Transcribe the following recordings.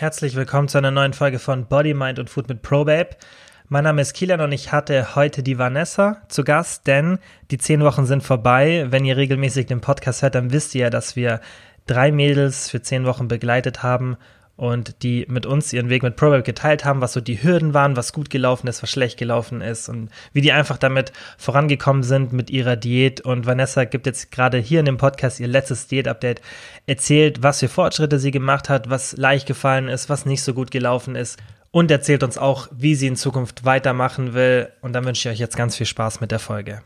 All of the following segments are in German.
Herzlich willkommen zu einer neuen Folge von Body, Mind und Food mit ProBabe. Mein Name ist Kilian und ich hatte heute die Vanessa zu Gast, denn die zehn Wochen sind vorbei. Wenn ihr regelmäßig den Podcast hört, dann wisst ihr ja, dass wir drei Mädels für zehn Wochen begleitet haben und die mit uns ihren Weg mit ProWeb geteilt haben, was so die Hürden waren, was gut gelaufen ist, was schlecht gelaufen ist und wie die einfach damit vorangekommen sind mit ihrer Diät. Und Vanessa gibt jetzt gerade hier in dem Podcast ihr letztes Diät-Update, erzählt, was für Fortschritte sie gemacht hat, was leicht gefallen ist, was nicht so gut gelaufen ist und erzählt uns auch, wie sie in Zukunft weitermachen will. Und dann wünsche ich euch jetzt ganz viel Spaß mit der Folge.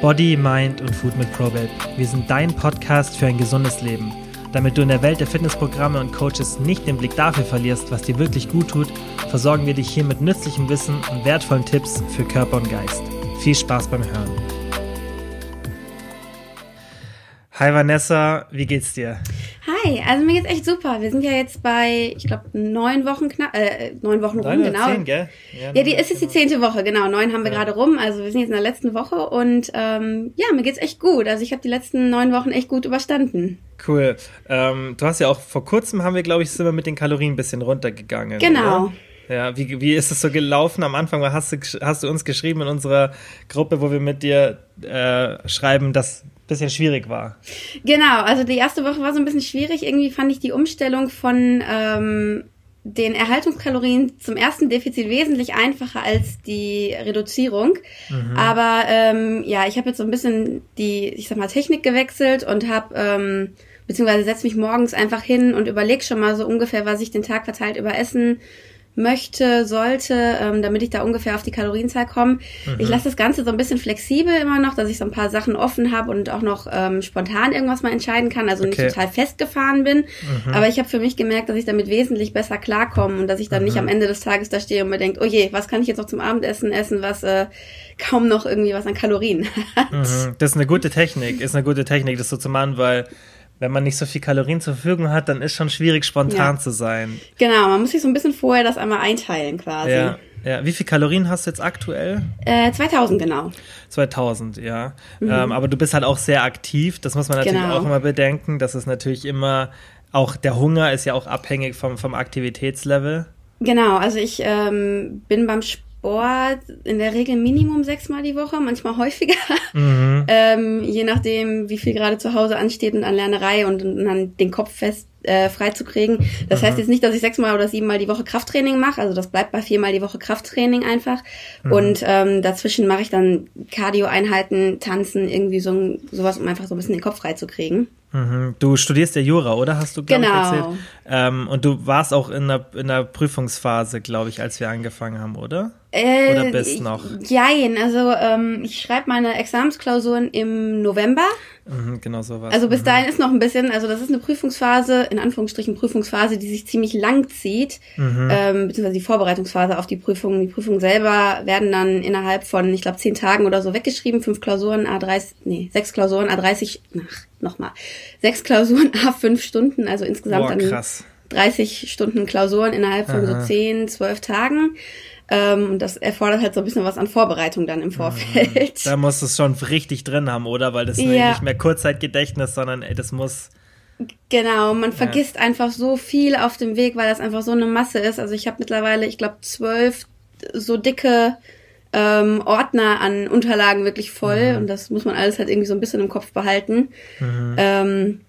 Body, Mind und Food mit ProBabe. Wir sind dein Podcast für ein gesundes Leben. Damit du in der Welt der Fitnessprogramme und Coaches nicht den Blick dafür verlierst, was dir wirklich gut tut, versorgen wir dich hier mit nützlichem Wissen und wertvollen Tipps für Körper und Geist. Viel Spaß beim Hören. Hi Vanessa, wie geht's dir? Hi, also mir geht's echt super. Wir sind ja jetzt bei, ich glaube, neun Wochen knapp, äh, neun Wochen rum, neun genau. Zehn, gell? Ja, ja die ist jetzt die zehnte Woche, genau. Neun haben wir ja. gerade rum. Also wir sind jetzt in der letzten Woche und ähm, ja, mir geht's echt gut. Also ich habe die letzten neun Wochen echt gut überstanden. Cool. Ähm, du hast ja auch vor kurzem haben wir, glaube ich, sind wir mit den Kalorien ein bisschen runtergegangen. Genau. Oder? Ja, wie, wie ist es so gelaufen? Am Anfang hast du, hast du uns geschrieben in unserer Gruppe, wo wir mit dir äh, schreiben, dass bisschen schwierig war. Genau, also die erste Woche war so ein bisschen schwierig. Irgendwie fand ich die Umstellung von ähm, den Erhaltungskalorien zum ersten Defizit wesentlich einfacher als die Reduzierung. Mhm. Aber ähm, ja, ich habe jetzt so ein bisschen die, ich sag mal, Technik gewechselt und habe ähm, beziehungsweise setze mich morgens einfach hin und überlege schon mal so ungefähr, was ich den Tag verteilt über Essen möchte, sollte, ähm, damit ich da ungefähr auf die Kalorienzahl komme. Mhm. Ich lasse das Ganze so ein bisschen flexibel immer noch, dass ich so ein paar Sachen offen habe und auch noch ähm, spontan irgendwas mal entscheiden kann, also okay. nicht total festgefahren bin. Mhm. Aber ich habe für mich gemerkt, dass ich damit wesentlich besser klarkomme und dass ich dann mhm. nicht am Ende des Tages da stehe und mir denke, oh je, was kann ich jetzt noch zum Abendessen essen, was äh, kaum noch irgendwie was an Kalorien hat. Mhm. Das ist eine gute Technik, ist eine gute Technik, das so zu machen, weil wenn man nicht so viel Kalorien zur Verfügung hat, dann ist schon schwierig, spontan ja. zu sein. Genau, man muss sich so ein bisschen vorher das einmal einteilen quasi. Ja, ja. Wie viel Kalorien hast du jetzt aktuell? Äh, 2000, genau. 2000, ja. Mhm. Ähm, aber du bist halt auch sehr aktiv, das muss man natürlich genau. auch immer bedenken. Das ist natürlich immer, auch der Hunger ist ja auch abhängig vom, vom Aktivitätslevel. Genau, also ich ähm, bin beim Sport Sport in der Regel Minimum sechsmal die Woche, manchmal häufiger. Mhm. ähm, je nachdem, wie viel gerade zu Hause ansteht und an Lernerei und, und dann den Kopf fest äh, freizukriegen. Das mhm. heißt jetzt nicht, dass ich sechsmal oder siebenmal die Woche Krafttraining mache. Also das bleibt bei viermal die Woche Krafttraining einfach. Mhm. Und ähm, dazwischen mache ich dann Cardio-Einheiten, Tanzen, irgendwie so sowas, um einfach so ein bisschen den Kopf freizukriegen. Mhm. Du studierst ja Jura, oder? Hast du, glaube genau. ich, erzählt. Ähm, und du warst auch in der, in der Prüfungsphase, glaube ich, als wir angefangen haben, oder? Äh, oder bist noch? Jein, also ähm, ich schreibe meine Examensklausuren im November. Mhm, genau so was. Also bis mhm. dahin ist noch ein bisschen, also das ist eine Prüfungsphase, in Anführungsstrichen Prüfungsphase, die sich ziemlich lang zieht, mhm. ähm, beziehungsweise die Vorbereitungsphase auf die Prüfung. Die Prüfungen selber werden dann innerhalb von, ich glaube, zehn Tagen oder so weggeschrieben, fünf Klausuren, A30, nee, sechs Klausuren, A30, ach, nochmal, sechs Klausuren, A5 Stunden, also insgesamt Boah, krass. dann 30 Stunden Klausuren innerhalb von Aha. so zehn, zwölf Tagen. Ähm, und das erfordert halt so ein bisschen was an Vorbereitung dann im mhm. Vorfeld. Da muss es schon richtig drin haben, oder? Weil das ja. nicht mehr Kurzzeitgedächtnis, sondern ey, das muss. Genau, man ja. vergisst einfach so viel auf dem Weg, weil das einfach so eine Masse ist. Also ich habe mittlerweile, ich glaube, zwölf so dicke ähm, Ordner an Unterlagen wirklich voll mhm. und das muss man alles halt irgendwie so ein bisschen im Kopf behalten. Mhm. Ähm,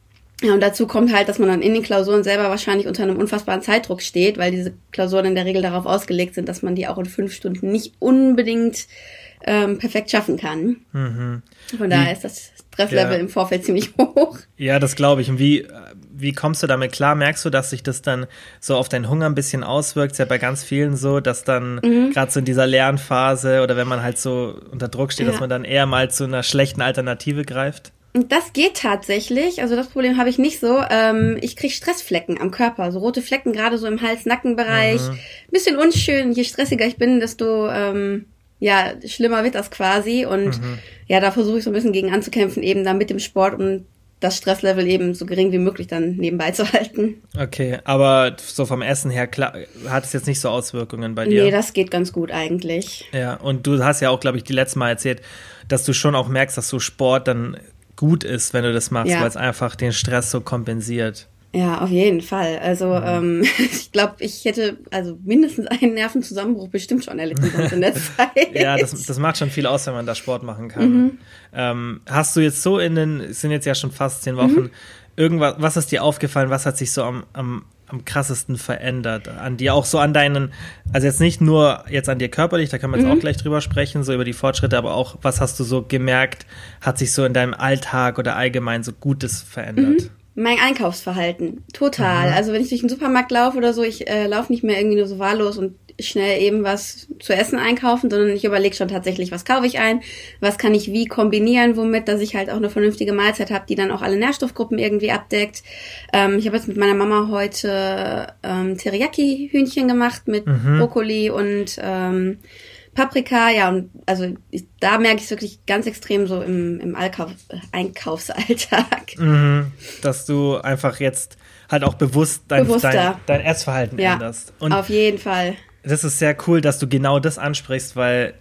ja, und dazu kommt halt, dass man dann in den Klausuren selber wahrscheinlich unter einem unfassbaren Zeitdruck steht, weil diese Klausuren in der Regel darauf ausgelegt sind, dass man die auch in fünf Stunden nicht unbedingt ähm, perfekt schaffen kann. Mhm. Von daher ist das Stresslevel ja. im Vorfeld ziemlich hoch. Ja, das glaube ich. Und wie, wie kommst du damit klar? Merkst du, dass sich das dann so auf deinen Hunger ein bisschen auswirkt? Ist ja bei ganz vielen so, dass dann mhm. gerade so in dieser Lernphase oder wenn man halt so unter Druck steht, ja. dass man dann eher mal zu einer schlechten Alternative greift? Das geht tatsächlich. Also das Problem habe ich nicht so. Ähm, ich kriege Stressflecken am Körper, so rote Flecken, gerade so im Hals-Nackenbereich. Mhm. Bisschen unschön. Je stressiger ich bin, desto ähm, ja schlimmer wird das quasi. Und mhm. ja, da versuche ich so ein bisschen gegen anzukämpfen, eben dann mit dem Sport und das Stresslevel eben so gering wie möglich dann nebenbei zu halten. Okay, aber so vom Essen her klar, hat es jetzt nicht so Auswirkungen bei dir? Nee, das geht ganz gut eigentlich. Ja, und du hast ja auch, glaube ich, die letzte Mal erzählt, dass du schon auch merkst, dass so Sport dann gut ist, wenn du das machst, ja. weil es einfach den Stress so kompensiert. Ja, auf jeden Fall. Also mhm. ähm, ich glaube, ich hätte also mindestens einen Nervenzusammenbruch bestimmt schon erlitten in der Zeit. ja, das, das macht schon viel aus, wenn man da Sport machen kann. Mhm. Ähm, hast du jetzt so in den, es sind jetzt ja schon fast zehn Wochen, mhm. irgendwas, was ist dir aufgefallen, was hat sich so am, am, am krassesten verändert an dir, auch so an deinen, also jetzt nicht nur jetzt an dir körperlich, da kann man jetzt mhm. auch gleich drüber sprechen, so über die Fortschritte, aber auch, was hast du so gemerkt, hat sich so in deinem Alltag oder allgemein so Gutes verändert? Mhm mein Einkaufsverhalten. Total. Mhm. Also wenn ich durch den Supermarkt laufe oder so, ich äh, laufe nicht mehr irgendwie nur so wahllos und schnell eben was zu essen einkaufen, sondern ich überlege schon tatsächlich, was kaufe ich ein, was kann ich wie kombinieren, womit, dass ich halt auch eine vernünftige Mahlzeit habe, die dann auch alle Nährstoffgruppen irgendwie abdeckt. Ähm, ich habe jetzt mit meiner Mama heute ähm, Teriyaki-Hühnchen gemacht mit mhm. Brokkoli und ähm, Paprika, ja, und also ich, da merke ich es wirklich ganz extrem so im, im Allkauf, Einkaufsalltag. Mhm, dass du einfach jetzt halt auch bewusst dein, dein, dein Essverhalten ja, änderst. Und auf jeden Fall. Das ist sehr cool, dass du genau das ansprichst, weil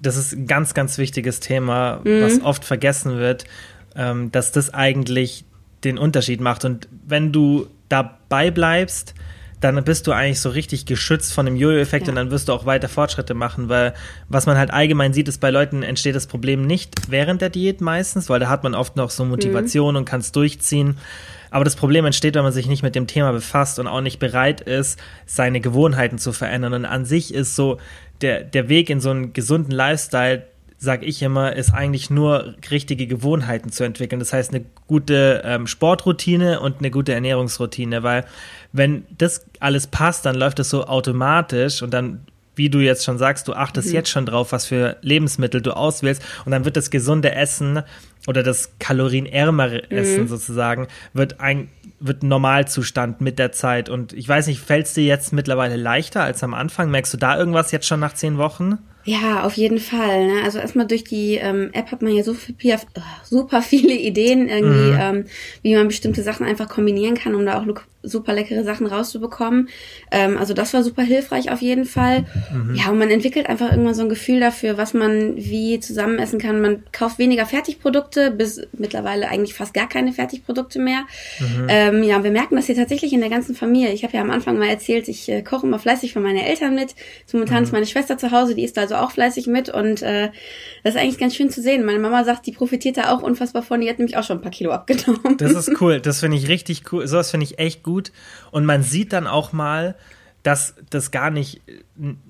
das ist ein ganz, ganz wichtiges Thema, mhm. was oft vergessen wird, ähm, dass das eigentlich den Unterschied macht. Und wenn du dabei bleibst, dann bist du eigentlich so richtig geschützt von dem Jojo-Effekt ja. und dann wirst du auch weiter Fortschritte machen, weil was man halt allgemein sieht, ist bei Leuten entsteht das Problem nicht während der Diät meistens, weil da hat man oft noch so Motivation mhm. und kann es durchziehen. Aber das Problem entsteht, wenn man sich nicht mit dem Thema befasst und auch nicht bereit ist, seine Gewohnheiten zu verändern. Und an sich ist so der, der Weg in so einen gesunden Lifestyle, sage ich immer, ist eigentlich nur richtige Gewohnheiten zu entwickeln. Das heißt, eine gute ähm, Sportroutine und eine gute Ernährungsroutine, weil wenn das alles passt, dann läuft das so automatisch und dann wie du jetzt schon sagst, du achtest mhm. jetzt schon drauf, was für Lebensmittel du auswählst und dann wird das gesunde Essen oder das kalorienärmere mhm. Essen sozusagen wird ein wird Normalzustand mit der Zeit und ich weiß nicht, fällt es dir jetzt mittlerweile leichter als am Anfang? Merkst du da irgendwas jetzt schon nach zehn Wochen? Ja, auf jeden Fall. Ne? Also erstmal durch die ähm, App hat man ja so viel, super viele Ideen irgendwie, mhm. ähm, wie man bestimmte Sachen einfach kombinieren kann, um da auch super leckere Sachen rauszubekommen. Ähm, also das war super hilfreich auf jeden Fall. Mhm. Ja, und man entwickelt einfach irgendwann so ein Gefühl dafür, was man wie zusammen essen kann. Man kauft weniger Fertigprodukte, bis mittlerweile eigentlich fast gar keine Fertigprodukte mehr. Mhm. Ähm, ja, wir merken das hier tatsächlich in der ganzen Familie. Ich habe ja am Anfang mal erzählt, ich äh, koche immer fleißig für meine Eltern mit. Momentan mhm. ist meine Schwester zu Hause, die ist also auch fleißig mit und äh, das ist eigentlich ganz schön zu sehen. Meine Mama sagt, die profitiert da auch unfassbar von. Die hat nämlich auch schon ein paar Kilo abgenommen. Das ist cool. Das finde ich richtig cool. Sowas finde ich echt gut. Und man sieht dann auch mal, dass das gar nicht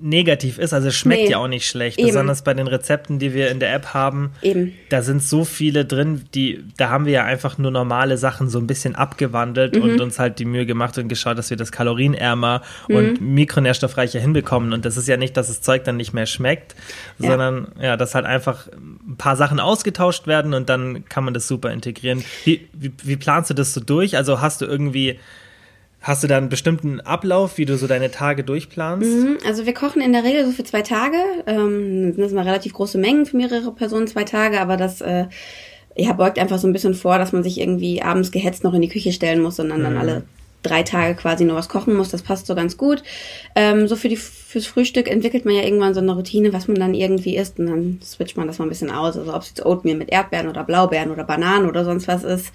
negativ ist. Also es schmeckt nee, ja auch nicht schlecht. Eben. Besonders bei den Rezepten, die wir in der App haben. Eben. Da sind so viele drin, die, da haben wir ja einfach nur normale Sachen so ein bisschen abgewandelt mhm. und uns halt die Mühe gemacht und geschaut, dass wir das kalorienärmer mhm. und mikronährstoffreicher hinbekommen. Und das ist ja nicht, dass das Zeug dann nicht mehr schmeckt, ja. sondern ja, dass halt einfach ein paar Sachen ausgetauscht werden und dann kann man das super integrieren. Wie, wie, wie planst du das so durch? Also hast du irgendwie Hast du da einen bestimmten Ablauf, wie du so deine Tage durchplanst? Mhm, also wir kochen in der Regel so für zwei Tage. Ähm, das sind mal relativ große Mengen für mehrere Personen, zwei Tage, aber das äh, ja, beugt einfach so ein bisschen vor, dass man sich irgendwie abends gehetzt noch in die Küche stellen muss, sondern mhm. dann alle drei Tage quasi nur was kochen muss. Das passt so ganz gut. Ähm, so für die fürs Frühstück entwickelt man ja irgendwann so eine Routine, was man dann irgendwie isst und dann switcht man das mal ein bisschen aus. Also ob es jetzt Oatmeal mit Erdbeeren oder Blaubeeren oder Bananen oder sonst was ist.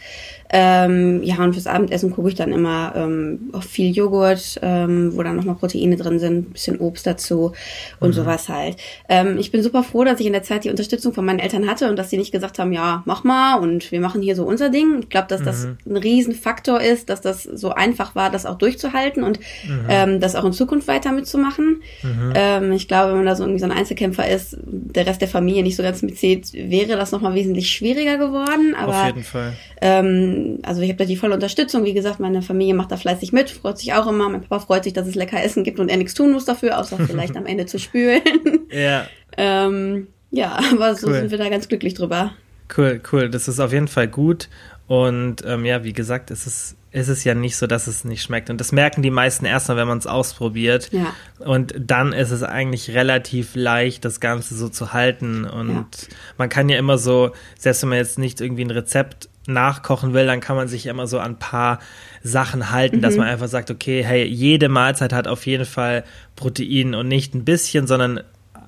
Ähm, ja, und fürs Abendessen gucke ich dann immer ähm, auf viel Joghurt, ähm, wo dann nochmal Proteine drin sind, ein bisschen Obst dazu und mhm. sowas halt. Ähm, ich bin super froh, dass ich in der Zeit die Unterstützung von meinen Eltern hatte und dass sie nicht gesagt haben, ja, mach mal und wir machen hier so unser Ding. Ich glaube, dass mhm. das ein Riesenfaktor ist, dass das so einfach war, das auch durchzuhalten und mhm. ähm, das auch in Zukunft weiter mitzumachen. Mhm. Ähm, ich glaube, wenn man da so irgendwie so ein Einzelkämpfer ist, der Rest der Familie nicht so ganz mitzählt, wäre das nochmal wesentlich schwieriger geworden. Aber, Auf jeden Fall. Ähm, also ich habe da die volle Unterstützung. Wie gesagt, meine Familie macht da fleißig mit, freut sich auch immer. Mein Papa freut sich, dass es lecker Essen gibt und er nichts tun muss dafür, außer vielleicht am Ende zu spülen. Ja. ähm, ja, aber so cool. sind wir da ganz glücklich drüber. Cool, cool. Das ist auf jeden Fall gut. Und ähm, ja, wie gesagt, es ist ist es ja nicht so, dass es nicht schmeckt. Und das merken die meisten erstmal, wenn man es ausprobiert. Ja. Und dann ist es eigentlich relativ leicht, das Ganze so zu halten. Und ja. man kann ja immer so, selbst wenn man jetzt nicht irgendwie ein Rezept nachkochen will, dann kann man sich immer so an ein paar Sachen halten, mhm. dass man einfach sagt, okay, hey, jede Mahlzeit hat auf jeden Fall Protein und nicht ein bisschen, sondern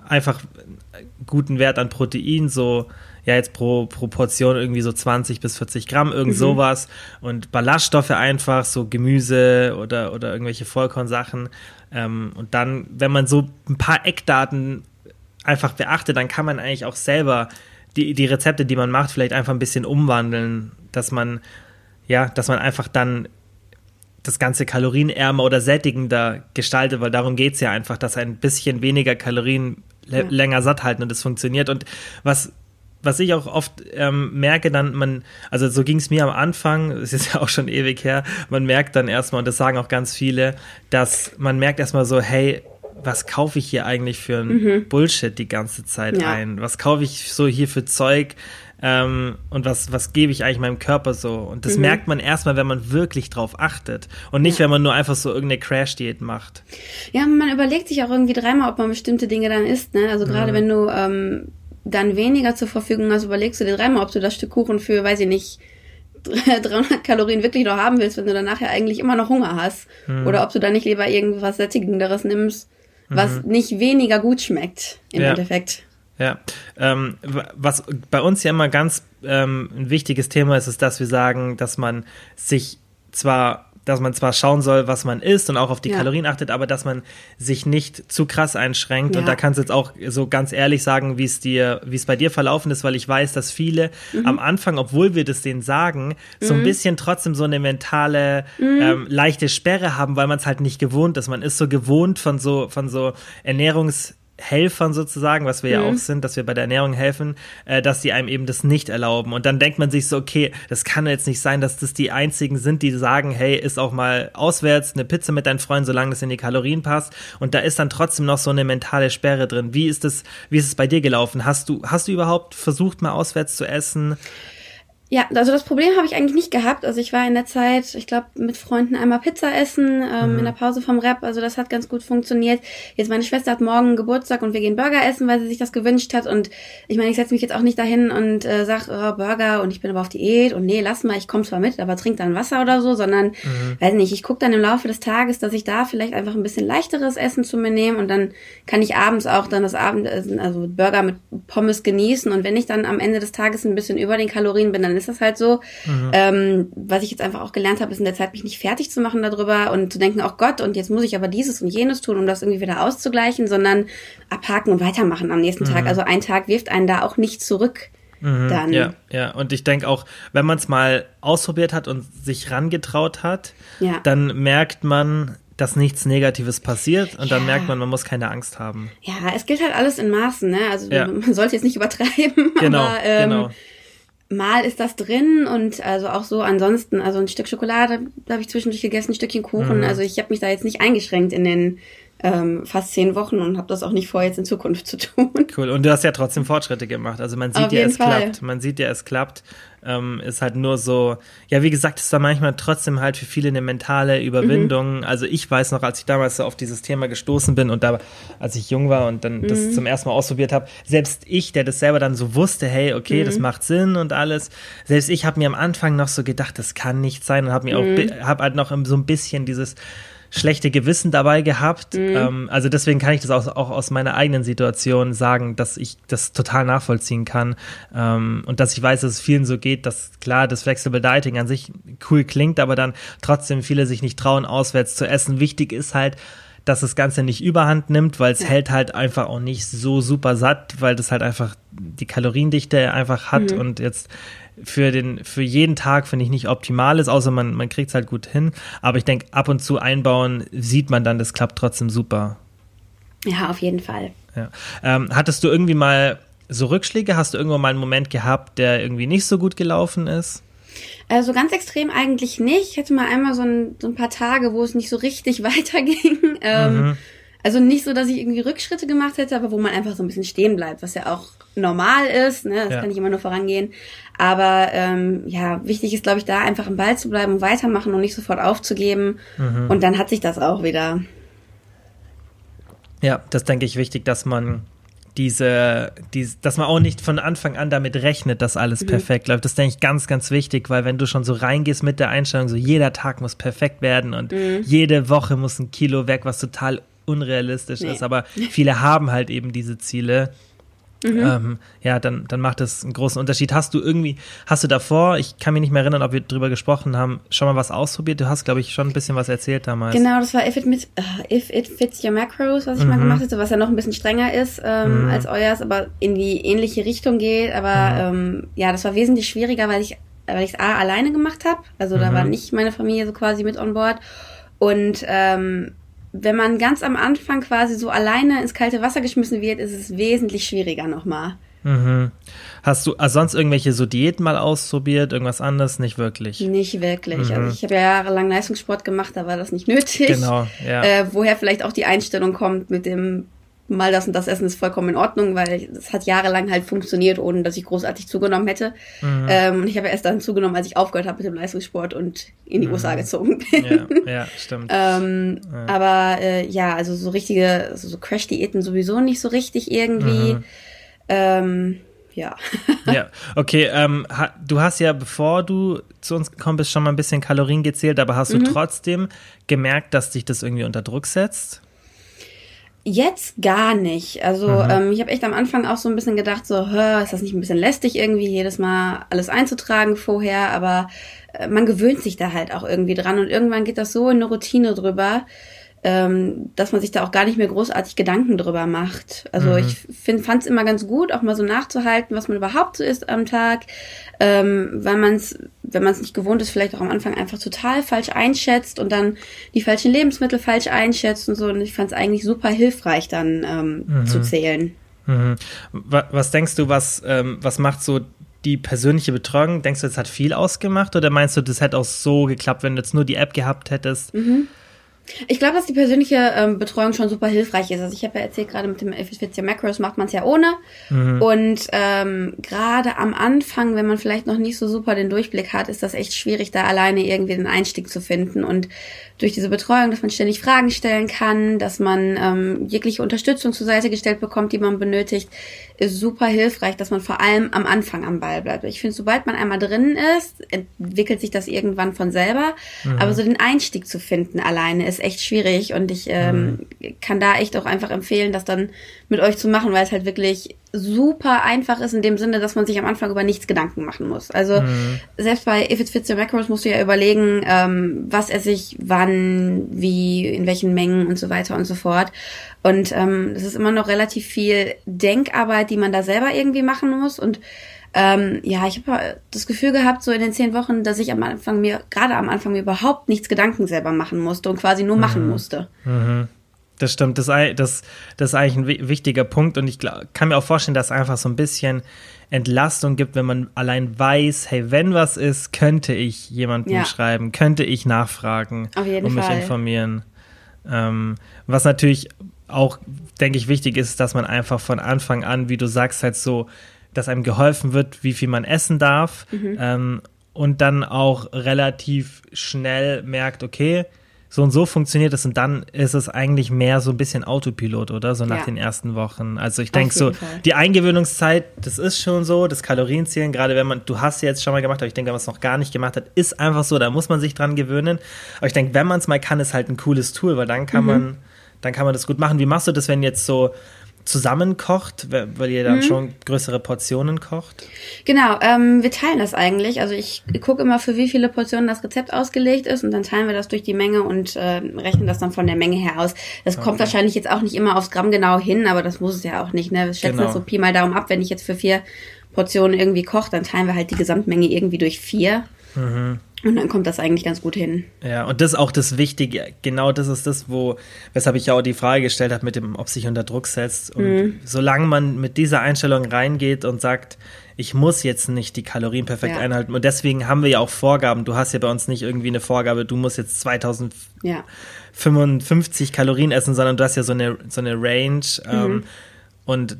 einfach guten Wert an Protein, so ja jetzt pro Proportion irgendwie so 20 bis 40 Gramm, irgend mhm. sowas. Und Ballaststoffe einfach, so Gemüse oder, oder irgendwelche Vollkornsachen. Ähm, und dann, wenn man so ein paar Eckdaten einfach beachtet, dann kann man eigentlich auch selber die, die Rezepte, die man macht, vielleicht einfach ein bisschen umwandeln, dass man, ja, dass man einfach dann das Ganze kalorienärmer oder sättigender gestaltet, weil darum geht es ja einfach, dass ein bisschen weniger Kalorien ja. länger satt halten und es funktioniert. Und was was ich auch oft ähm, merke, dann man, also so ging es mir am Anfang, es ist ja auch schon ewig her, man merkt dann erstmal, und das sagen auch ganz viele, dass man merkt erstmal so, hey, was kaufe ich hier eigentlich für ein mhm. Bullshit die ganze Zeit ja. ein? Was kaufe ich so hier für Zeug? Ähm, und was, was gebe ich eigentlich meinem Körper so? Und das mhm. merkt man erstmal, wenn man wirklich drauf achtet und nicht, ja. wenn man nur einfach so irgendeine Crash-Diät macht. Ja, man überlegt sich auch irgendwie dreimal, ob man bestimmte Dinge dann isst. Ne? Also gerade mhm. wenn du ähm, dann weniger zur Verfügung hast, überlegst du dir dreimal, ob du das Stück Kuchen für, weiß ich nicht, 300 Kalorien wirklich noch haben willst, wenn du danach ja eigentlich immer noch Hunger hast. Mhm. Oder ob du dann nicht lieber irgendwas Sättigenderes nimmst, was mhm. nicht weniger gut schmeckt im ja. Endeffekt. Ja, ähm, was bei uns ja immer ganz ähm, ein wichtiges Thema ist, ist, dass wir sagen, dass man sich zwar dass man zwar schauen soll, was man isst und auch auf die ja. Kalorien achtet, aber dass man sich nicht zu krass einschränkt. Ja. Und da kannst du jetzt auch so ganz ehrlich sagen, wie es dir, wie es bei dir verlaufen ist, weil ich weiß, dass viele mhm. am Anfang, obwohl wir das denen sagen, so ein mhm. bisschen trotzdem so eine mentale mhm. ähm, leichte Sperre haben, weil man es halt nicht gewohnt ist. Man ist so gewohnt von so von so Ernährungs Helfern sozusagen, was wir mhm. ja auch sind, dass wir bei der Ernährung helfen, äh, dass die einem eben das nicht erlauben. Und dann denkt man sich so, okay, das kann jetzt nicht sein, dass das die einzigen sind, die sagen, hey, ist auch mal auswärts eine Pizza mit deinen Freunden, solange das in die Kalorien passt. Und da ist dann trotzdem noch so eine mentale Sperre drin. Wie ist es, wie ist es bei dir gelaufen? Hast du, hast du überhaupt versucht, mal auswärts zu essen? Ja, also das Problem habe ich eigentlich nicht gehabt. Also ich war in der Zeit, ich glaube, mit Freunden einmal Pizza essen ähm, mhm. in der Pause vom Rap. Also das hat ganz gut funktioniert. Jetzt meine Schwester hat morgen Geburtstag und wir gehen Burger essen, weil sie sich das gewünscht hat. Und ich meine, ich setze mich jetzt auch nicht dahin und äh, sag oh, Burger und ich bin aber auf Diät und nee, lass mal, ich komme zwar mit, aber trink dann Wasser oder so, sondern mhm. weiß nicht, ich gucke dann im Laufe des Tages, dass ich da vielleicht einfach ein bisschen leichteres Essen zu mir nehme und dann kann ich abends auch dann das Abendessen, also Burger mit Pommes genießen. Und wenn ich dann am Ende des Tages ein bisschen über den Kalorien bin, dann ist das halt so. Mhm. Ähm, was ich jetzt einfach auch gelernt habe, ist in der Zeit, mich nicht fertig zu machen darüber und zu denken, oh Gott, und jetzt muss ich aber dieses und jenes tun, um das irgendwie wieder auszugleichen, sondern abhaken und weitermachen am nächsten mhm. Tag. Also ein Tag wirft einen da auch nicht zurück. Mhm, dann. Ja, ja, und ich denke auch, wenn man es mal ausprobiert hat und sich rangetraut hat, ja. dann merkt man, dass nichts Negatives passiert und ja. dann merkt man, man muss keine Angst haben. Ja, es gilt halt alles in Maßen, ne? Also ja. man sollte jetzt nicht übertreiben. Genau, aber, ähm, genau mal ist das drin und also auch so ansonsten, also ein Stück Schokolade habe ich zwischendurch gegessen, ein Stückchen Kuchen. Mhm. Also ich habe mich da jetzt nicht eingeschränkt in den ähm, fast zehn Wochen und habe das auch nicht vor, jetzt in Zukunft zu tun. Cool. Und du hast ja trotzdem Fortschritte gemacht. Also man sieht Auf ja, es Fall. klappt. Man sieht ja, es klappt. Ähm, ist halt nur so, ja, wie gesagt, ist da manchmal trotzdem halt für viele eine mentale Überwindung. Mhm. Also ich weiß noch, als ich damals so auf dieses Thema gestoßen bin und da, als ich jung war und dann mhm. das zum ersten Mal ausprobiert habe, selbst ich, der das selber dann so wusste, hey, okay, mhm. das macht Sinn und alles, selbst ich habe mir am Anfang noch so gedacht, das kann nicht sein und habe mir auch, mhm. habe halt noch so ein bisschen dieses schlechte Gewissen dabei gehabt. Mhm. Ähm, also deswegen kann ich das auch, auch, aus meiner eigenen Situation sagen, dass ich das total nachvollziehen kann ähm, und dass ich weiß, dass es vielen so geht, dass klar das Flexible Dieting an sich cool klingt, aber dann trotzdem viele sich nicht trauen, auswärts zu essen. Wichtig ist halt, dass das Ganze nicht überhand nimmt, weil es ja. hält halt einfach auch nicht so super satt, weil das halt einfach die Kaloriendichte einfach hat mhm. und jetzt für den für jeden Tag finde ich nicht optimal ist, außer man man kriegt es halt gut hin. Aber ich denke ab und zu einbauen sieht man dann, das klappt trotzdem super. Ja, auf jeden Fall. Ja. Ähm, hattest du irgendwie mal so Rückschläge? Hast du irgendwann mal einen Moment gehabt, der irgendwie nicht so gut gelaufen ist? Also ganz extrem eigentlich nicht. Ich hatte mal einmal so ein, so ein paar Tage, wo es nicht so richtig weiterging. Ähm, mhm. Also nicht so, dass ich irgendwie Rückschritte gemacht hätte, aber wo man einfach so ein bisschen stehen bleibt, was ja auch normal ist. Ne? Das ja. kann nicht immer nur vorangehen. Aber ähm, ja, wichtig ist, glaube ich, da einfach im Ball zu bleiben und weitermachen und nicht sofort aufzugeben. Mhm. Und dann hat sich das auch wieder. Ja, das denke ich wichtig, dass man diese, diese, dass man auch nicht von Anfang an damit rechnet, dass alles mhm. perfekt läuft. Das denke ich ganz, ganz wichtig, weil wenn du schon so reingehst mit der Einstellung, so jeder Tag muss perfekt werden und mhm. jede Woche muss ein Kilo weg, was total unrealistisch nee. ist, aber viele haben halt eben diese Ziele Mhm. Ähm, ja, dann, dann macht das einen großen Unterschied. Hast du irgendwie, hast du davor, ich kann mich nicht mehr erinnern, ob wir drüber gesprochen haben, schon mal was ausprobiert? Du hast, glaube ich, schon ein bisschen was erzählt damals. Genau, das war If It, mit, uh, If It Fits Your Macros, was ich mhm. mal gemacht hatte, was ja noch ein bisschen strenger ist ähm, mhm. als euers, aber in die ähnliche Richtung geht. Aber mhm. ähm, ja, das war wesentlich schwieriger, weil ich weil ich es A alleine gemacht habe. Also da war mhm. nicht meine Familie so quasi mit on board. Und ähm, wenn man ganz am Anfang quasi so alleine ins kalte Wasser geschmissen wird, ist es wesentlich schwieriger nochmal. Mhm. Hast du also sonst irgendwelche so Diäten mal ausprobiert, irgendwas anderes? Nicht wirklich? Nicht wirklich. Also mhm. Also ich habe ja jahrelang Leistungssport gemacht, da war das nicht nötig. Genau, ja. Äh, woher vielleicht auch die Einstellung kommt mit dem mal das und das Essen ist vollkommen in Ordnung, weil es hat jahrelang halt funktioniert, ohne dass ich großartig zugenommen hätte. Mhm. Ähm, und ich habe erst dann zugenommen, als ich aufgehört habe mit dem Leistungssport und in die mhm. USA gezogen bin. Ja, ja stimmt. ähm, ja. Aber äh, ja, also so richtige, also so Crash-Diäten sowieso nicht so richtig irgendwie. Mhm. Ähm, ja. ja, okay. Ähm, ha, du hast ja, bevor du zu uns gekommen bist, schon mal ein bisschen Kalorien gezählt, aber hast du mhm. trotzdem gemerkt, dass dich das irgendwie unter Druck setzt? Jetzt gar nicht. Also mhm. ähm, ich habe echt am Anfang auch so ein bisschen gedacht, so, hör, ist das nicht ein bisschen lästig irgendwie, jedes Mal alles einzutragen vorher, aber äh, man gewöhnt sich da halt auch irgendwie dran und irgendwann geht das so in eine Routine drüber, ähm, dass man sich da auch gar nicht mehr großartig Gedanken drüber macht. Also mhm. ich fand es immer ganz gut, auch mal so nachzuhalten, was man überhaupt so isst am Tag, ähm, weil man es, wenn man es nicht gewohnt ist, vielleicht auch am Anfang einfach total falsch einschätzt und dann die falschen Lebensmittel falsch einschätzt und so. Und ich fand es eigentlich super hilfreich, dann ähm, mhm. zu zählen. Mhm. Was denkst du, was, ähm, was macht so die persönliche Betreuung? Denkst du, das hat viel ausgemacht oder meinst du, das hätte auch so geklappt, wenn du jetzt nur die App gehabt hättest? Mhm. Ich glaube, dass die persönliche ähm, Betreuung schon super hilfreich ist. Also ich habe ja erzählt, gerade mit dem Effizienz Macros macht man es ja ohne. Mhm. Und ähm, gerade am Anfang, wenn man vielleicht noch nicht so super den Durchblick hat, ist das echt schwierig, da alleine irgendwie den Einstieg zu finden. Und durch diese Betreuung, dass man ständig Fragen stellen kann, dass man ähm, jegliche Unterstützung zur Seite gestellt bekommt, die man benötigt, ist super hilfreich, dass man vor allem am Anfang am Ball bleibt. Ich finde, sobald man einmal drin ist, entwickelt sich das irgendwann von selber. Mhm. Aber so den Einstieg zu finden alleine ist echt schwierig und ich ähm, mhm. kann da echt auch einfach empfehlen, das dann mit euch zu machen, weil es halt wirklich super einfach ist in dem Sinne, dass man sich am Anfang über nichts Gedanken machen muss. Also mhm. selbst bei If It's Fits Your Macros musst du ja überlegen, ähm, was esse ich, wann, wie, in welchen Mengen und so weiter und so fort. Und ähm, das ist immer noch relativ viel Denkarbeit, die man da selber irgendwie machen muss. Und ähm, ja, ich habe das Gefühl gehabt, so in den zehn Wochen, dass ich am Anfang mir, gerade am Anfang mir überhaupt nichts Gedanken selber machen musste und quasi nur mhm. machen musste. Mhm. Das stimmt, das, das, das ist eigentlich ein wichtiger Punkt und ich kann mir auch vorstellen, dass es einfach so ein bisschen Entlastung gibt, wenn man allein weiß, hey, wenn was ist, könnte ich jemandem ja. schreiben, könnte ich nachfragen und mich Fall. informieren. Ähm, was natürlich auch, denke ich, wichtig ist, dass man einfach von Anfang an, wie du sagst, halt so, dass einem geholfen wird, wie viel man essen darf mhm. ähm, und dann auch relativ schnell merkt, okay, so und so funktioniert es und dann ist es eigentlich mehr so ein bisschen Autopilot, oder? So nach ja. den ersten Wochen. Also ich denke so, Fall. die Eingewöhnungszeit, das ist schon so, das Kalorienzählen, gerade wenn man, du hast ja jetzt schon mal gemacht, aber ich denke, wenn man es noch gar nicht gemacht hat, ist einfach so, da muss man sich dran gewöhnen. Aber ich denke, wenn man es mal kann, ist halt ein cooles Tool, weil dann kann mhm. man, dann kann man das gut machen. Wie machst du das, wenn jetzt so zusammenkocht, weil ihr dann mhm. schon größere Portionen kocht? Genau, ähm, wir teilen das eigentlich. Also ich gucke immer, für wie viele Portionen das Rezept ausgelegt ist und dann teilen wir das durch die Menge und äh, rechnen das dann von der Menge her aus. Das okay. kommt wahrscheinlich jetzt auch nicht immer aufs Gramm genau hin, aber das muss es ja auch nicht. Ne? Wir schätzen genau. das so Pi mal Daumen ab. Wenn ich jetzt für vier Portionen irgendwie koche, dann teilen wir halt die Gesamtmenge irgendwie durch vier. Mhm. Und dann kommt das eigentlich ganz gut hin. Ja, und das ist auch das Wichtige. Genau das ist das, wo, weshalb ich ja auch die Frage gestellt habe mit dem, ob sich unter Druck setzt. Und mhm. solange man mit dieser Einstellung reingeht und sagt, ich muss jetzt nicht die Kalorien perfekt ja. einhalten. Und deswegen haben wir ja auch Vorgaben. Du hast ja bei uns nicht irgendwie eine Vorgabe, du musst jetzt 2055 ja. Kalorien essen, sondern du hast ja so eine, so eine Range. Mhm. Ähm, und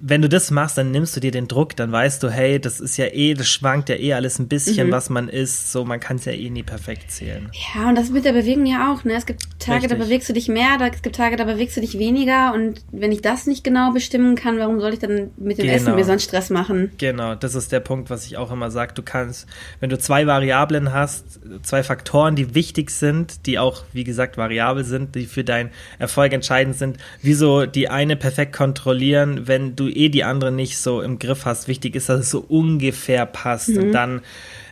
wenn du das machst, dann nimmst du dir den Druck, dann weißt du, hey, das ist ja eh, das schwankt ja eh alles ein bisschen, mhm. was man isst, so man kann es ja eh nie perfekt zählen. Ja, und das mit der Bewegung ja auch, ne? Es gibt Tage, Richtig. da bewegst du dich mehr, es gibt Tage, da bewegst du dich weniger und wenn ich das nicht genau bestimmen kann, warum soll ich dann mit dem genau. Essen mir so einen Stress machen? Genau, das ist der Punkt, was ich auch immer sage. Du kannst, wenn du zwei Variablen hast, zwei Faktoren, die wichtig sind, die auch, wie gesagt, variabel sind, die für deinen Erfolg entscheidend sind, wieso die eine perfekt kontrollieren, wenn wenn du eh die anderen nicht so im Griff hast. Wichtig ist, dass es so ungefähr passt. Mhm. Und dann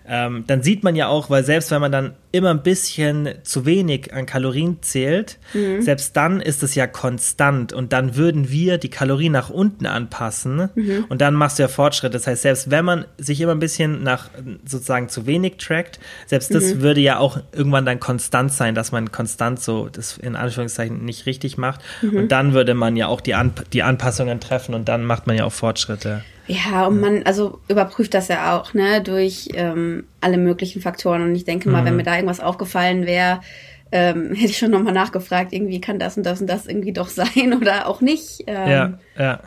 ähm, dann sieht man ja auch, weil selbst wenn man dann immer ein bisschen zu wenig an Kalorien zählt, mhm. selbst dann ist es ja konstant und dann würden wir die Kalorien nach unten anpassen mhm. und dann machst du ja Fortschritt. Das heißt, selbst wenn man sich immer ein bisschen nach sozusagen zu wenig trackt, selbst das mhm. würde ja auch irgendwann dann konstant sein, dass man konstant so das in Anführungszeichen nicht richtig macht mhm. und dann würde man ja auch die, An die Anpassungen treffen und dann macht man ja auch Fortschritte. Ja, und man also überprüft das ja auch, ne, durch ähm, alle möglichen Faktoren. Und ich denke mal, mhm. wenn mir da irgendwas aufgefallen wäre, ähm, hätte ich schon nochmal nachgefragt, irgendwie kann das und das und das irgendwie doch sein oder auch nicht. Ähm, ja, ja.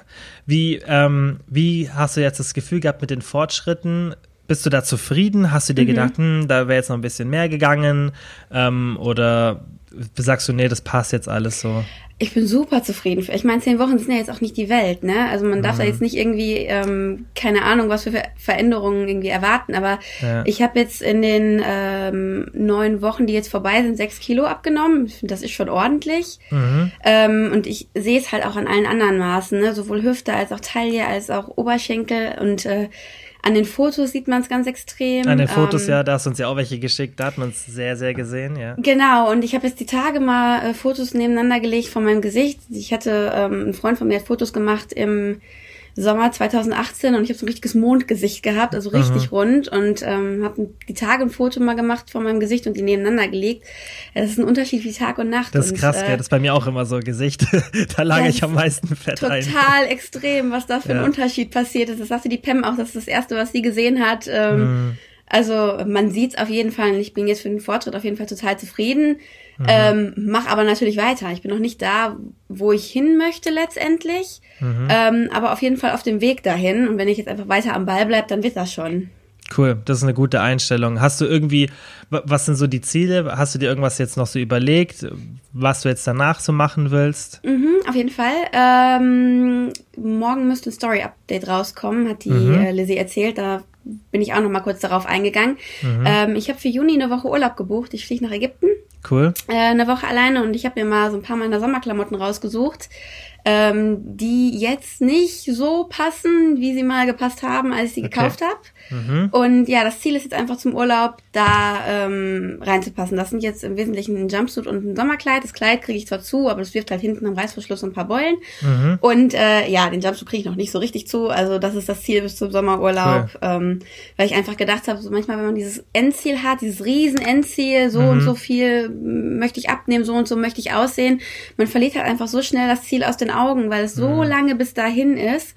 Wie, ähm, wie hast du jetzt das Gefühl gehabt mit den Fortschritten? Bist du da zufrieden? Hast du dir mhm. gedacht, hm, da wäre jetzt noch ein bisschen mehr gegangen? Ähm, oder sagst du, nee, das passt jetzt alles so? Ich bin super zufrieden. Ich meine, zehn Wochen sind ja jetzt auch nicht die Welt, ne? Also man darf mhm. da jetzt nicht irgendwie, ähm, keine Ahnung, was für Veränderungen irgendwie erwarten. Aber ja. ich habe jetzt in den ähm, neun Wochen, die jetzt vorbei sind, sechs Kilo abgenommen. Ich finde, das ist schon ordentlich. Mhm. Ähm, und ich sehe es halt auch an allen anderen Maßen, ne? Sowohl Hüfte als auch Taille, als auch Oberschenkel. Und äh, an den Fotos sieht man es ganz extrem. An den Fotos, ähm, ja, da hast du uns ja auch welche geschickt, da hat man es sehr, sehr gesehen, ja. Genau, und ich habe jetzt die Tage mal äh, Fotos nebeneinander gelegt von meinem Gesicht. Ich hatte, ähm, ein Freund von mir hat Fotos gemacht im Sommer 2018 und ich habe so ein richtiges Mondgesicht gehabt, also richtig mhm. rund und ähm, habe die Tage ein Foto mal gemacht von meinem Gesicht und die nebeneinander gelegt. Das ist ein Unterschied wie Tag und Nacht. Das ist und, krass, äh, das ist bei mir auch immer so Gesicht. da lag ich am meisten Fett total rein. Total extrem, was da für ja. ein Unterschied passiert ist. Das sagte die Pam auch, das ist das Erste, was sie gesehen hat. Ähm, mhm. Also man sieht es auf jeden Fall und ich bin jetzt für den Fortschritt auf jeden Fall total zufrieden. Mhm. Ähm, mach aber natürlich weiter. Ich bin noch nicht da, wo ich hin möchte letztendlich, mhm. ähm, aber auf jeden Fall auf dem Weg dahin. Und wenn ich jetzt einfach weiter am Ball bleibe, dann wird das schon. Cool, das ist eine gute Einstellung. Hast du irgendwie, was sind so die Ziele? Hast du dir irgendwas jetzt noch so überlegt, was du jetzt danach so machen willst? Mhm, auf jeden Fall. Ähm, morgen müsste ein Story-Update rauskommen, hat die mhm. äh, Lizzie erzählt. Da bin ich auch noch mal kurz darauf eingegangen. Mhm. Ähm, ich habe für Juni eine Woche Urlaub gebucht. Ich fliege nach Ägypten. Cool. Äh, eine Woche alleine und ich habe mir mal so ein paar meiner Sommerklamotten rausgesucht ähm, die jetzt nicht so passen, wie sie mal gepasst haben, als ich sie okay. gekauft habe. Mhm. Und ja, das Ziel ist jetzt einfach zum Urlaub da ähm, reinzupassen. Das sind jetzt im Wesentlichen ein Jumpsuit und ein Sommerkleid. Das Kleid kriege ich zwar zu, aber das wirft halt hinten am Reißverschluss ein paar Beulen. Mhm. Und äh, ja, den Jumpsuit kriege ich noch nicht so richtig zu. Also das ist das Ziel bis zum Sommerurlaub. Cool. Ähm, weil ich einfach gedacht habe, so manchmal, wenn man dieses Endziel hat, dieses riesen Endziel, so mhm. und so viel möchte ich abnehmen, so und so möchte ich aussehen, man verliert halt einfach so schnell das Ziel aus den Augen, weil es so mhm. lange bis dahin ist.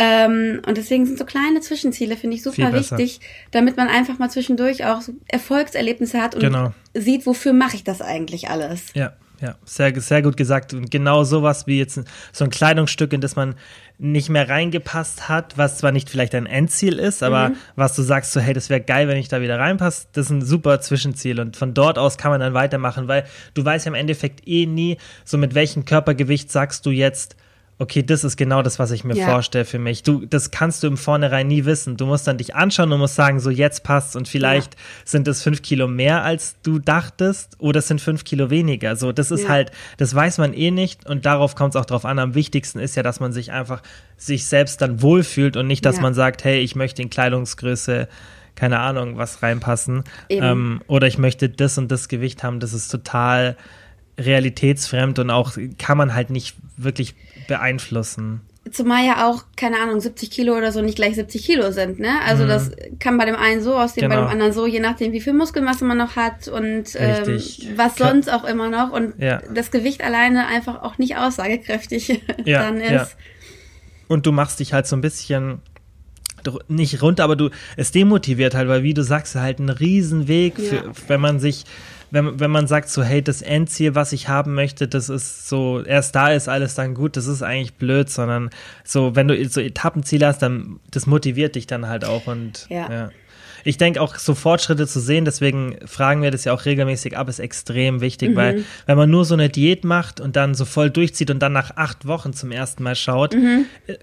Ähm, und deswegen sind so kleine Zwischenziele, finde ich, super wichtig, damit man einfach mal zwischendurch auch so Erfolgserlebnisse hat und genau. sieht, wofür mache ich das eigentlich alles. Ja, ja, sehr, sehr gut gesagt. Und genau sowas wie jetzt so ein Kleidungsstück, in das man nicht mehr reingepasst hat, was zwar nicht vielleicht ein Endziel ist, aber mhm. was du sagst, so hey, das wäre geil, wenn ich da wieder reinpasse, das ist ein super Zwischenziel und von dort aus kann man dann weitermachen, weil du weißt ja im Endeffekt eh nie, so mit welchem Körpergewicht sagst du jetzt, okay, das ist genau das, was ich mir ja. vorstelle für mich. Du, das kannst du im Vornherein nie wissen. Du musst dann dich anschauen und musst sagen, so jetzt passt und vielleicht ja. sind es fünf Kilo mehr, als du dachtest, oder es sind fünf Kilo weniger. So, das ist ja. halt, das weiß man eh nicht und darauf kommt es auch drauf an. Am wichtigsten ist ja, dass man sich einfach sich selbst dann wohlfühlt und nicht, dass man sagt, hey, ich möchte in Kleidungsgröße keine Ahnung, was reinpassen. Ähm, oder ich möchte das und das Gewicht haben. Das ist total realitätsfremd und auch kann man halt nicht wirklich beeinflussen. Zumal ja auch, keine Ahnung, 70 Kilo oder so nicht gleich 70 Kilo sind, ne? Also mhm. das kann bei dem einen so aussehen, genau. bei dem anderen so, je nachdem, wie viel Muskelmasse man noch hat und ähm, was sonst auch immer noch. Und ja. das Gewicht alleine einfach auch nicht aussagekräftig ja, dann ist. Ja. Und du machst dich halt so ein bisschen nicht runter, aber du, es demotiviert halt, weil wie du sagst, halt ein Riesenweg, für, wenn man sich wenn, wenn man sagt so, hey, das Endziel, was ich haben möchte, das ist so, erst da ist alles dann gut, das ist eigentlich blöd, sondern so, wenn du so Etappenziele hast, dann, das motiviert dich dann halt auch und ja. ja. Ich denke auch, so Fortschritte zu sehen, deswegen fragen wir das ja auch regelmäßig ab, ist extrem wichtig, mhm. weil wenn man nur so eine Diät macht und dann so voll durchzieht und dann nach acht Wochen zum ersten Mal schaut, mhm äh,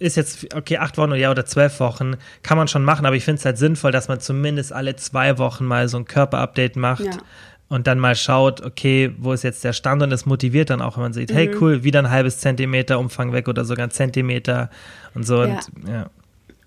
ist jetzt, okay, acht Wochen oder ja, oder zwölf Wochen, kann man schon machen, aber ich finde es halt sinnvoll, dass man zumindest alle zwei Wochen mal so ein Körperupdate macht. Ja. und dann mal schaut, okay, wo ist jetzt der Stand und es motiviert dann auch, wenn man sieht, mhm. hey cool, wieder ein halbes Zentimeter Umfang weg oder sogar ein Zentimeter und so. Ja. Und, ja.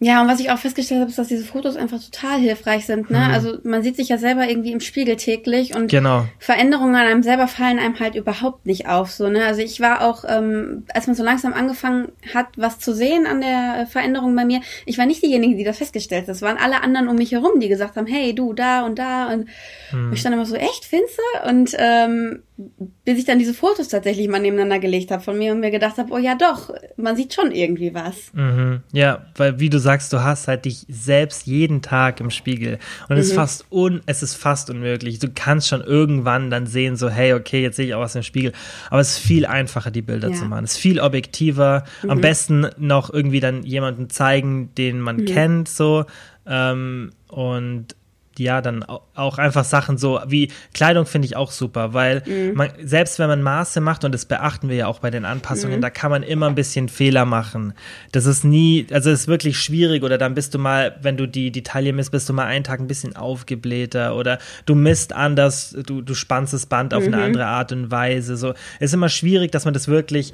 Ja, und was ich auch festgestellt habe, ist, dass diese Fotos einfach total hilfreich sind. Ne? Mhm. Also man sieht sich ja selber irgendwie im Spiegel täglich und genau. Veränderungen an einem selber fallen einem halt überhaupt nicht auf. So, ne? Also ich war auch, ähm, als man so langsam angefangen hat, was zu sehen an der Veränderung bei mir, ich war nicht diejenige, die das festgestellt hat. Das waren alle anderen um mich herum, die gesagt haben, hey, du, da und da. Und mhm. ich stand immer so, echt, findest du? Und ähm, bis ich dann diese Fotos tatsächlich mal nebeneinander gelegt habe von mir und mir gedacht habe, oh ja doch, man sieht schon irgendwie was. Mhm. Ja, weil wie du sagst, du hast halt dich selbst jeden Tag im Spiegel und mhm. es ist fast un, es ist fast unmöglich. Du kannst schon irgendwann dann sehen, so hey, okay, jetzt sehe ich auch was im Spiegel, aber es ist viel einfacher, die Bilder ja. zu machen. Es ist viel objektiver. Mhm. Am besten noch irgendwie dann jemanden zeigen, den man mhm. kennt, so ähm, und ja, dann auch einfach Sachen so wie Kleidung finde ich auch super, weil mhm. man, selbst wenn man Maße macht, und das beachten wir ja auch bei den Anpassungen, mhm. da kann man immer ein bisschen Fehler machen. Das ist nie, also es ist wirklich schwierig oder dann bist du mal, wenn du die, die Taille misst, bist du mal einen Tag ein bisschen aufgeblähter oder du misst anders, du, du spannst das Band auf mhm. eine andere Art und Weise. So, es ist immer schwierig, dass man das wirklich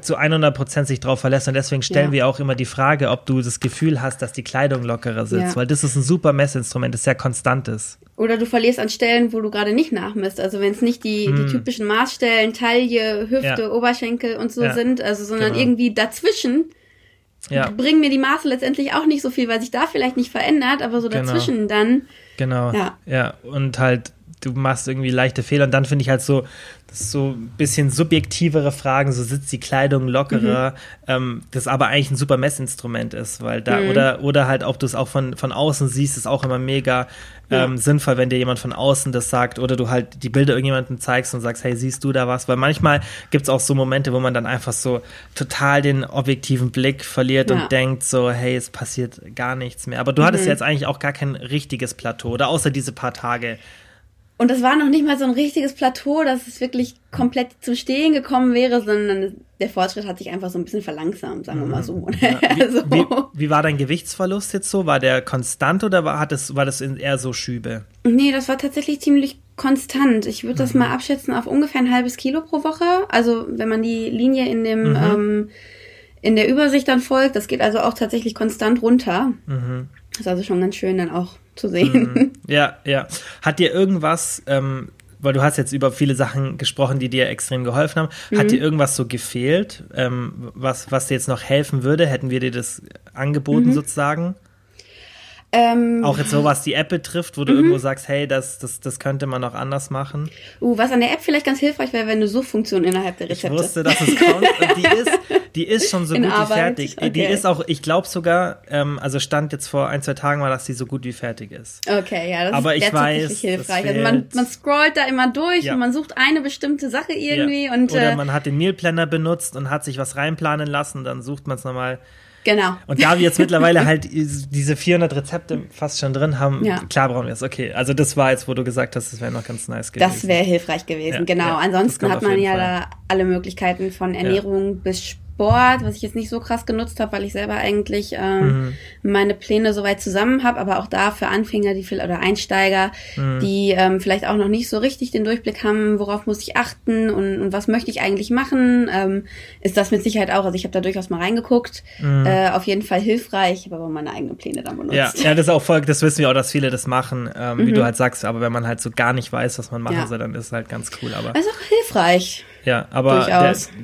zu 100 Prozent sich drauf verlässt und deswegen stellen ja. wir auch immer die Frage, ob du das Gefühl hast, dass die Kleidung lockerer sitzt, ja. weil das ist ein super Messinstrument, das sehr konstant ist. Oder du verlierst an Stellen, wo du gerade nicht nachmisst. Also wenn es nicht die, hm. die typischen Maßstellen, Taille, Hüfte, ja. Oberschenkel und so ja. sind, also sondern genau. irgendwie dazwischen, ja. bringen mir die Maße letztendlich auch nicht so viel, weil sich da vielleicht nicht verändert, aber so genau. dazwischen genau. dann. Genau. Ja. ja. Und halt, du machst irgendwie leichte Fehler und dann finde ich halt so, so ein bisschen subjektivere Fragen, so sitzt die Kleidung lockerer, mhm. ähm, das aber eigentlich ein super Messinstrument ist, weil da, mhm. oder, oder halt, ob du es auch von, von außen siehst, ist auch immer mega ähm, ja. sinnvoll, wenn dir jemand von außen das sagt oder du halt die Bilder irgendjemandem zeigst und sagst, hey, siehst du da was? Weil manchmal gibt es auch so Momente, wo man dann einfach so total den objektiven Blick verliert ja. und denkt so, hey, es passiert gar nichts mehr. Aber du mhm. hattest jetzt eigentlich auch gar kein richtiges Plateau oder außer diese paar Tage. Und es war noch nicht mal so ein richtiges Plateau, dass es wirklich komplett zum Stehen gekommen wäre, sondern der Fortschritt hat sich einfach so ein bisschen verlangsamt, sagen wir mal so. Ja, wie, also. wie, wie, war dein Gewichtsverlust jetzt so? War der konstant oder war, hat das, war das eher so Schübe? Nee, das war tatsächlich ziemlich konstant. Ich würde das mhm. mal abschätzen auf ungefähr ein halbes Kilo pro Woche. Also wenn man die Linie in dem mhm. ähm, in der Übersicht dann folgt, das geht also auch tatsächlich konstant runter. Mhm. Das ist also schon ganz schön dann auch zu sehen. Mhm. Ja, ja. Hat dir irgendwas, ähm, weil du hast jetzt über viele Sachen gesprochen, die dir extrem geholfen haben, mhm. hat dir irgendwas so gefehlt, ähm, was, was dir jetzt noch helfen würde? Hätten wir dir das angeboten mhm. sozusagen? Ähm, auch jetzt so, was die App betrifft, wo du mhm. irgendwo sagst, hey, das, das, das könnte man noch anders machen. Uh, was an der App vielleicht ganz hilfreich wäre, wenn du Suchfunktion innerhalb der Rezepte. Ich wusste, dass es kommt. und die ist, die ist schon so In gut Arbeit? wie fertig. Okay. Die ist auch, ich glaube sogar, ähm, also stand jetzt vor ein, zwei Tagen war, dass sie so gut wie fertig ist. Okay, ja, das Aber ist ich weiß, hilfreich. Also man, man scrollt da immer durch ja. und man sucht eine bestimmte Sache irgendwie ja. und. Oder äh, man hat den Meal Planner benutzt und hat sich was reinplanen lassen, dann sucht man es nochmal. Genau. Und da wir jetzt mittlerweile halt diese 400 Rezepte fast schon drin haben, ja. klar brauchen wir es. Okay, also das war jetzt, wo du gesagt hast, das wäre noch ganz nice gewesen. Das wäre hilfreich gewesen, ja, genau. Ja, Ansonsten hat man ja da alle Möglichkeiten von Ernährung bis Sport was ich jetzt nicht so krass genutzt habe, weil ich selber eigentlich ähm, mhm. meine Pläne soweit zusammen habe, aber auch da für Anfänger, die viel oder Einsteiger, mhm. die ähm, vielleicht auch noch nicht so richtig den Durchblick haben, worauf muss ich achten und, und was möchte ich eigentlich machen, ähm, ist das mit Sicherheit auch. Also ich habe da durchaus mal reingeguckt, mhm. äh, auf jeden Fall hilfreich, habe aber meine eigenen Pläne dann benutzt. Ja, ja, das ist auch voll, das wissen wir auch, dass viele das machen, ähm, wie du mhm. halt sagst, aber wenn man halt so gar nicht weiß, was man machen ja. soll, dann ist es halt ganz cool. Aber also auch hilfreich. Ja, aber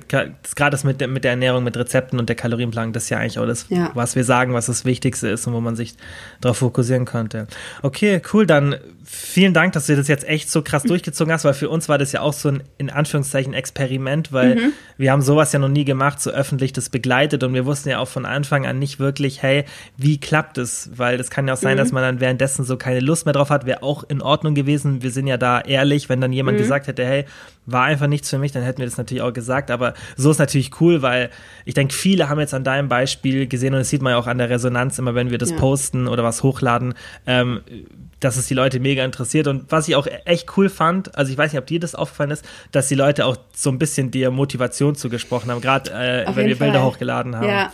gerade das mit der, mit der Ernährung, mit Rezepten und der Kalorienplanung, das ist ja eigentlich auch das, ja. was wir sagen, was das Wichtigste ist und wo man sich darauf fokussieren könnte. Okay, cool, dann vielen Dank, dass du das jetzt echt so krass durchgezogen hast, weil für uns war das ja auch so ein, in Anführungszeichen, Experiment, weil mhm. wir haben sowas ja noch nie gemacht, so öffentlich das begleitet und wir wussten ja auch von Anfang an nicht wirklich, hey, wie klappt es? Weil das kann ja auch sein, mhm. dass man dann währenddessen so keine Lust mehr drauf hat, wäre auch in Ordnung gewesen. Wir sind ja da ehrlich, wenn dann jemand mhm. gesagt hätte, hey, war einfach nichts für mich, dann hätten wir das natürlich auch gesagt. Aber so ist natürlich cool, weil ich denke, viele haben jetzt an deinem Beispiel gesehen und das sieht man ja auch an der Resonanz immer, wenn wir das ja. posten oder was hochladen, ähm, dass es die Leute mega interessiert. Und was ich auch echt cool fand, also ich weiß nicht, ob dir das aufgefallen ist, dass die Leute auch so ein bisschen dir Motivation zugesprochen haben, gerade äh, wenn wir Fall. Bilder hochgeladen haben. Ja.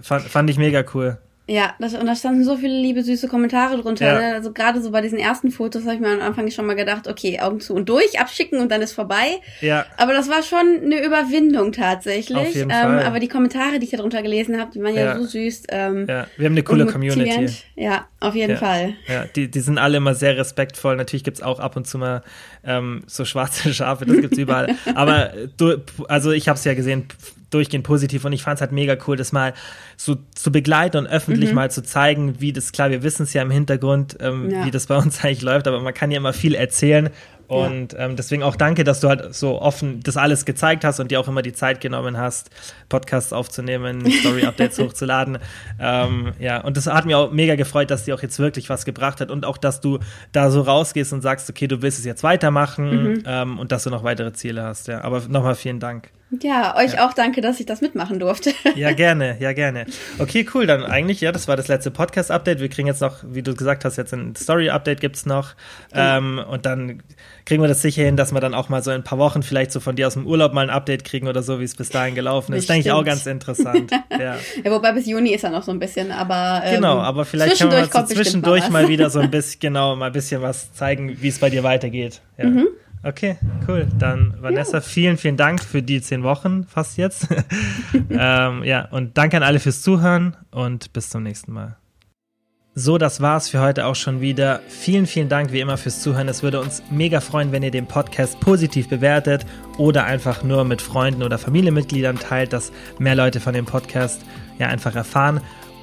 Fand, fand ich mega cool. Ja, das, und da standen so viele liebe, süße Kommentare drunter. Ja. Ne? Also gerade so bei diesen ersten Fotos habe ich mir am Anfang schon mal gedacht, okay, Augen zu und durch, abschicken und dann ist vorbei. Ja. Aber das war schon eine Überwindung tatsächlich. Auf jeden ähm, Fall. Aber die Kommentare, die ich da drunter gelesen habe, die waren ja, ja so süß. Ähm, ja, wir haben eine coole Community. Ja, auf jeden ja. Fall. Ja, die, die sind alle immer sehr respektvoll. Natürlich gibt's auch ab und zu mal ähm, so schwarze Schafe, das gibt's überall. Aber du, also ich habe es ja gesehen, durchgehend positiv und ich fand es halt mega cool, das mal so zu begleiten und öffentlich mhm. mal zu zeigen, wie das, klar, wir wissen es ja im Hintergrund, ähm, ja. wie das bei uns eigentlich läuft, aber man kann ja immer viel erzählen und ja. ähm, deswegen auch danke, dass du halt so offen das alles gezeigt hast und dir auch immer die Zeit genommen hast, Podcasts aufzunehmen, Story-Updates hochzuladen. Ähm, ja, und das hat mir auch mega gefreut, dass dir auch jetzt wirklich was gebracht hat und auch, dass du da so rausgehst und sagst, okay, du willst es jetzt weitermachen mhm. ähm, und dass du noch weitere Ziele hast. Ja, aber nochmal vielen Dank. Ja, euch ja. auch danke, dass ich das mitmachen durfte. Ja, gerne, ja, gerne. Okay, cool, dann eigentlich, ja, das war das letzte Podcast-Update. Wir kriegen jetzt noch, wie du gesagt hast, jetzt ein Story-Update gibt's noch. Mhm. Ähm, und dann kriegen wir das sicher hin, dass wir dann auch mal so in ein paar Wochen vielleicht so von dir aus dem Urlaub mal ein Update kriegen oder so, wie es bis dahin gelaufen ist. Denke ich auch ganz interessant. ja. ja, wobei bis Juni ist er noch so ein bisschen, aber. Ähm, genau, aber vielleicht können wir mal so zwischendurch mal, mal wieder so ein bisschen, genau, mal ein bisschen was zeigen, wie es bei dir weitergeht. Ja. Mhm. Okay, cool. Dann, Vanessa, ja. vielen, vielen Dank für die zehn Wochen, fast jetzt. ähm, ja, und danke an alle fürs Zuhören und bis zum nächsten Mal. So, das war's für heute auch schon wieder. Vielen, vielen Dank wie immer fürs Zuhören. Es würde uns mega freuen, wenn ihr den Podcast positiv bewertet oder einfach nur mit Freunden oder Familienmitgliedern teilt, dass mehr Leute von dem Podcast ja einfach erfahren.